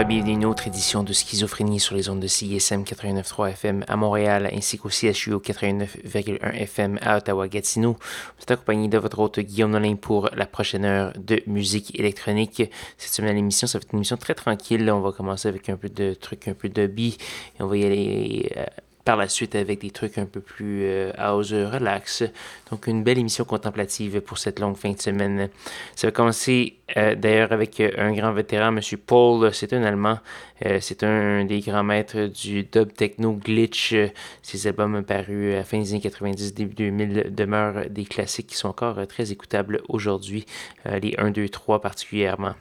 Et bienvenue à une autre édition de Schizophrénie sur les ondes de CISM 89.3 FM à Montréal ainsi qu'au CHUO 89.1 FM à Ottawa-Gatineau. Vous êtes accompagné de votre hôte Guillaume Nolin pour la prochaine heure de musique électronique. Cette semaine, l'émission, ça va être une émission très tranquille. On va commencer avec un peu de trucs, un peu de bi et on va y aller... Euh, par la suite avec des trucs un peu plus euh, house relax. Donc une belle émission contemplative pour cette longue fin de semaine. Ça va commencer euh, d'ailleurs avec euh, un grand vétéran, M. Paul. C'est un Allemand. c'est un des grands maîtres du dub techno glitch. Ses albums parus à fin des années 90, début 2000 demeurent des classiques qui sont encore très écoutables aujourd'hui. les 1, 2, 3 particulièrement.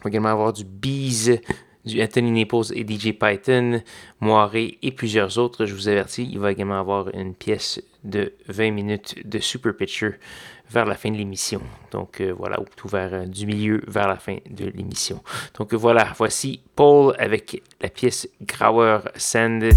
On va également avoir du Bees du Anthony Naples et DJ Python, Moiré et plusieurs autres. Je vous avertis, il va également avoir une pièce de 20 minutes de Super Picture vers la fin de l'émission. Donc euh, voilà, ou tout vers euh, du milieu vers la fin de l'émission. Donc voilà, voici Paul avec la pièce Grauer Sand.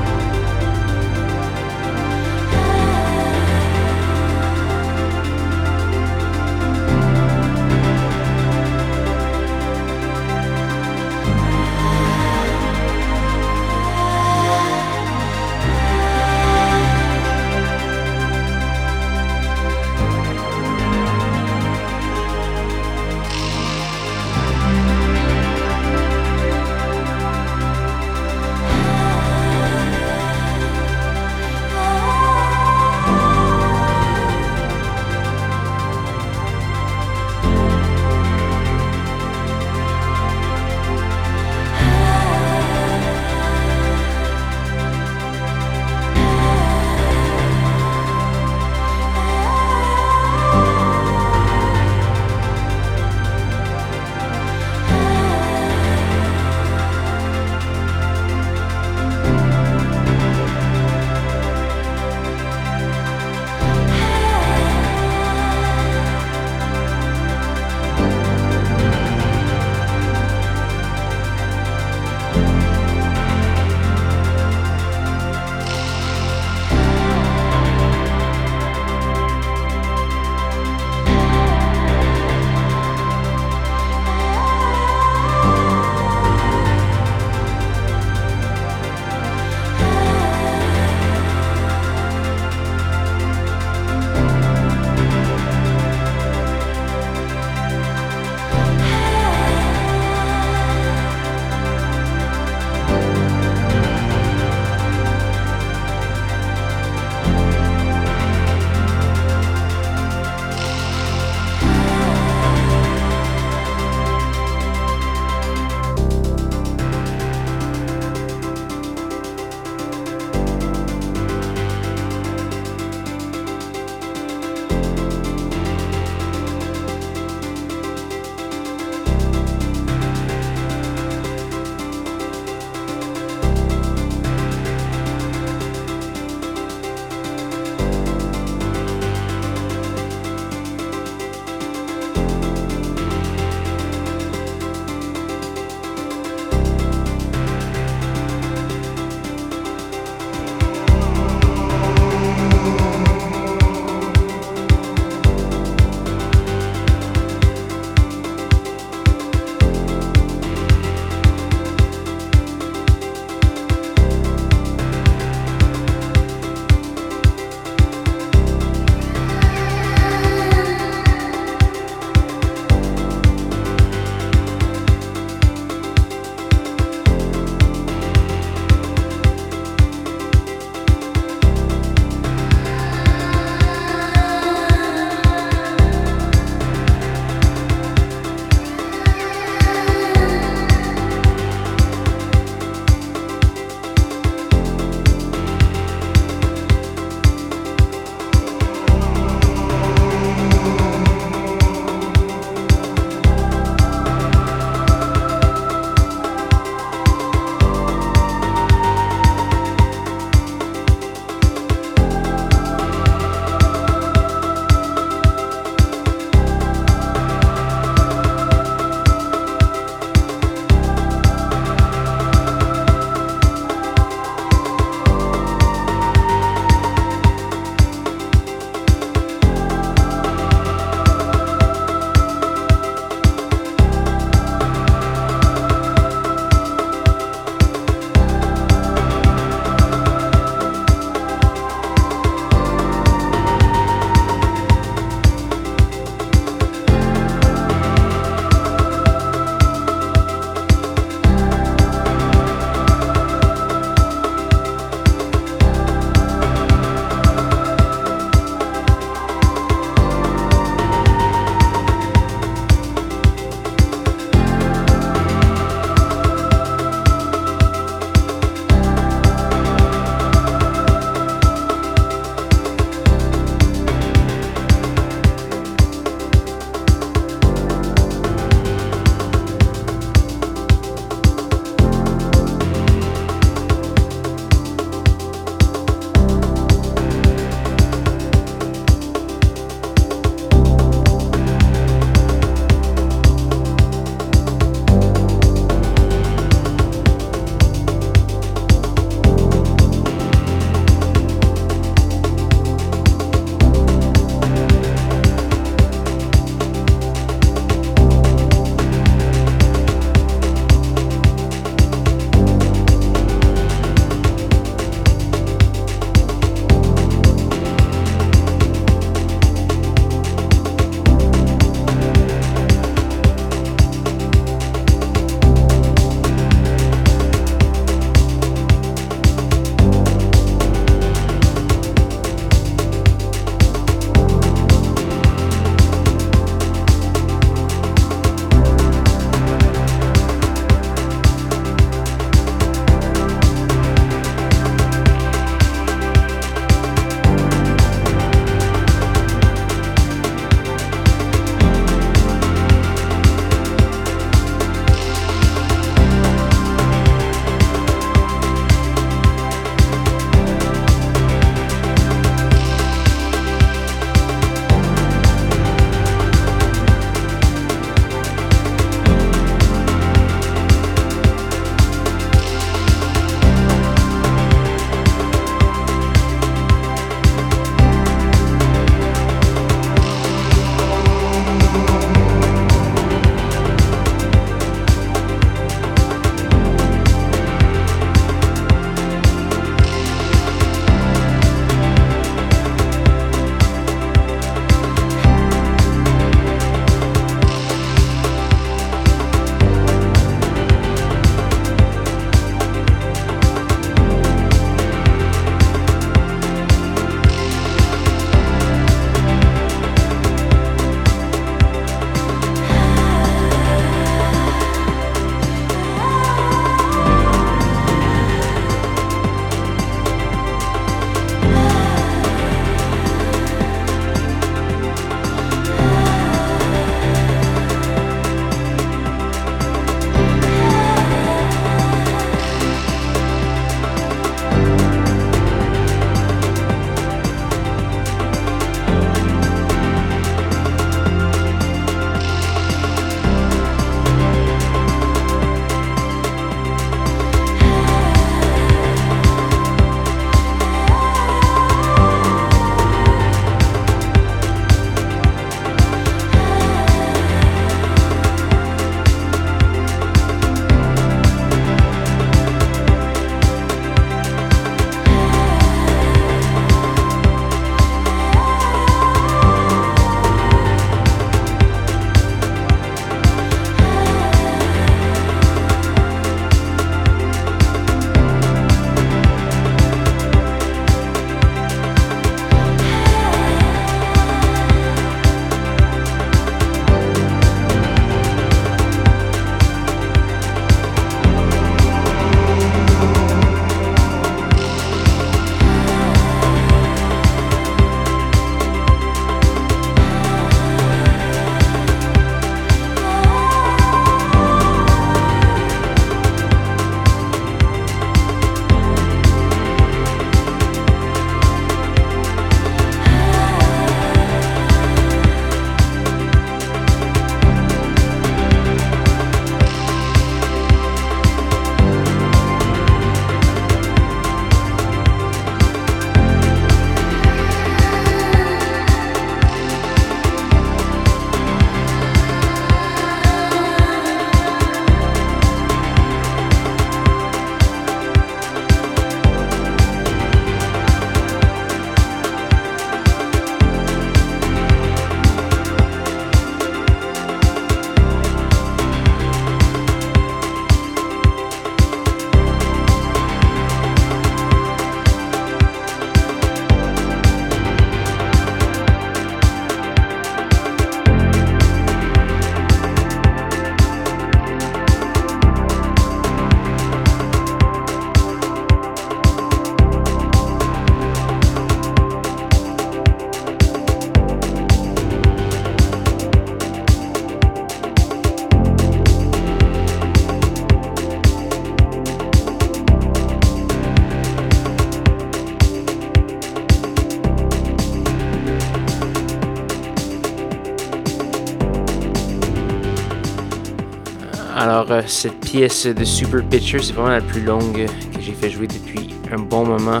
Pièce de Super Pitcher. C'est vraiment la plus longue que j'ai fait jouer depuis un bon moment.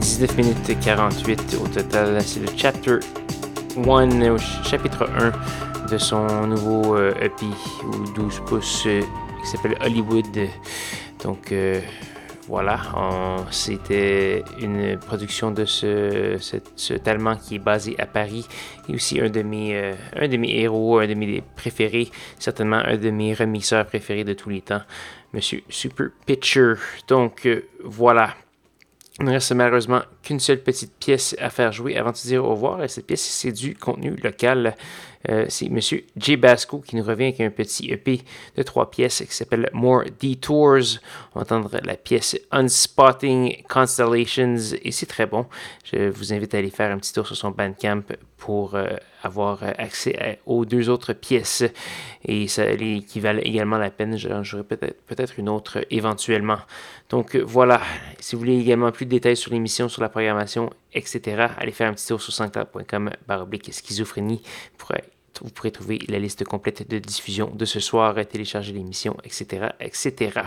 19 minutes 48 au total. C'est le chapter 1, chapitre 1 de son nouveau EP ou 12 pouces qui s'appelle Hollywood. Donc voilà, c'était une production de ce, cet Allemand qui est basé à Paris et aussi un de mes, euh, un de mes héros, un de mes préférés, certainement un de mes remixeurs préférés de tous les temps, Monsieur Super Pitcher. Donc euh, voilà, il ne reste malheureusement qu'une seule petite pièce à faire jouer avant de dire au revoir. Et cette pièce, c'est du contenu local. Euh, c'est M. J. Basco qui nous revient avec un petit EP de trois pièces qui s'appelle More Detours. On va entendre la pièce Unspotting Constellations et c'est très bon. Je vous invite à aller faire un petit tour sur son Bandcamp pour euh, avoir accès aux deux autres pièces et ça qui valent également la peine. J'aurai peut-être peut une autre éventuellement. Donc voilà, si vous voulez également plus de détails sur l'émission, sur la programmation, etc., allez faire un petit tour sur sanctuary.com baroblique schizophrénie pour vous pourrez trouver la liste complète de diffusion de ce soir, télécharger l'émission, etc., etc.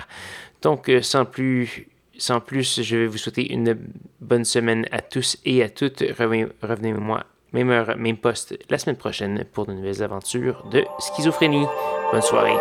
Donc, euh, sans plus, sans plus, je vais vous souhaiter une bonne semaine à tous et à toutes. Revenez-moi même heure, même poste la semaine prochaine pour de nouvelles aventures de schizophrénie. Bonne soirée.